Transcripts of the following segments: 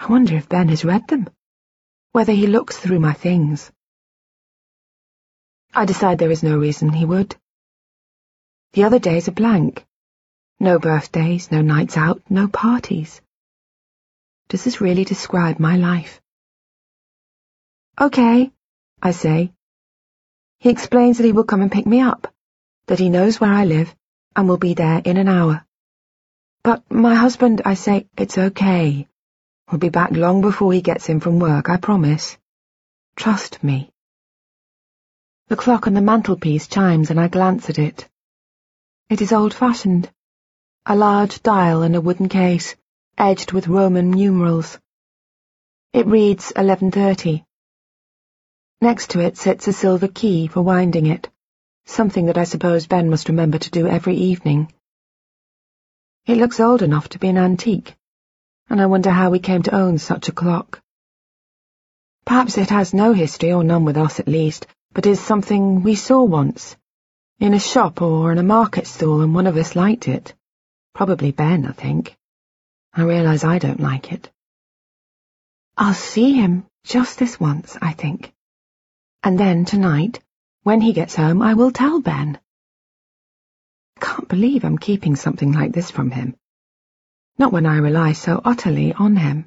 I wonder if Ben has read them. Whether he looks through my things. I decide there is no reason he would. The other days are blank. No birthdays, no nights out, no parties. Does this really describe my life? Okay, I say. He explains that he will come and pick me up, that he knows where I live, and will be there in an hour. But my husband, I say, it's okay. We'll be back long before he gets in from work, I promise. Trust me. The clock on the mantelpiece chimes and I glance at it. It is old-fashioned. A large dial in a wooden case, edged with Roman numerals. It reads 11.30. Next to it sits a silver key for winding it, something that I suppose Ben must remember to do every evening. It looks old enough to be an antique, and I wonder how we came to own such a clock. Perhaps it has no history, or none with us at least, but is something we saw once, in a shop or in a market stall, and one of us liked it. Probably Ben, I think. I realise I don't like it. I'll see him just this once, I think. And then tonight, when he gets home, I will tell Ben. I can't believe I'm keeping something like this from him. Not when I rely so utterly on him.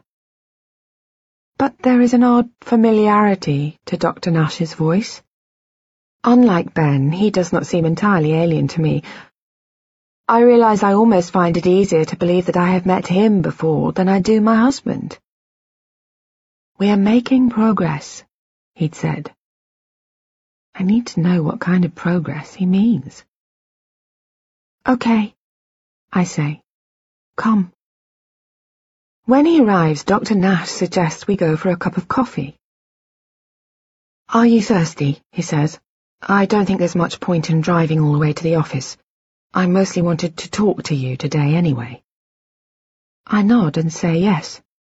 But there is an odd familiarity to Dr. Nash's voice. Unlike Ben, he does not seem entirely alien to me. I realise I almost find it easier to believe that I have met him before than I do my husband. We are making progress, he'd said. I need to know what kind of progress he means. Okay, I say. Come. When he arrives, Dr. Nash suggests we go for a cup of coffee. Are you thirsty? he says. I don't think there's much point in driving all the way to the office. I mostly wanted to talk to you today anyway. I nod and say yes.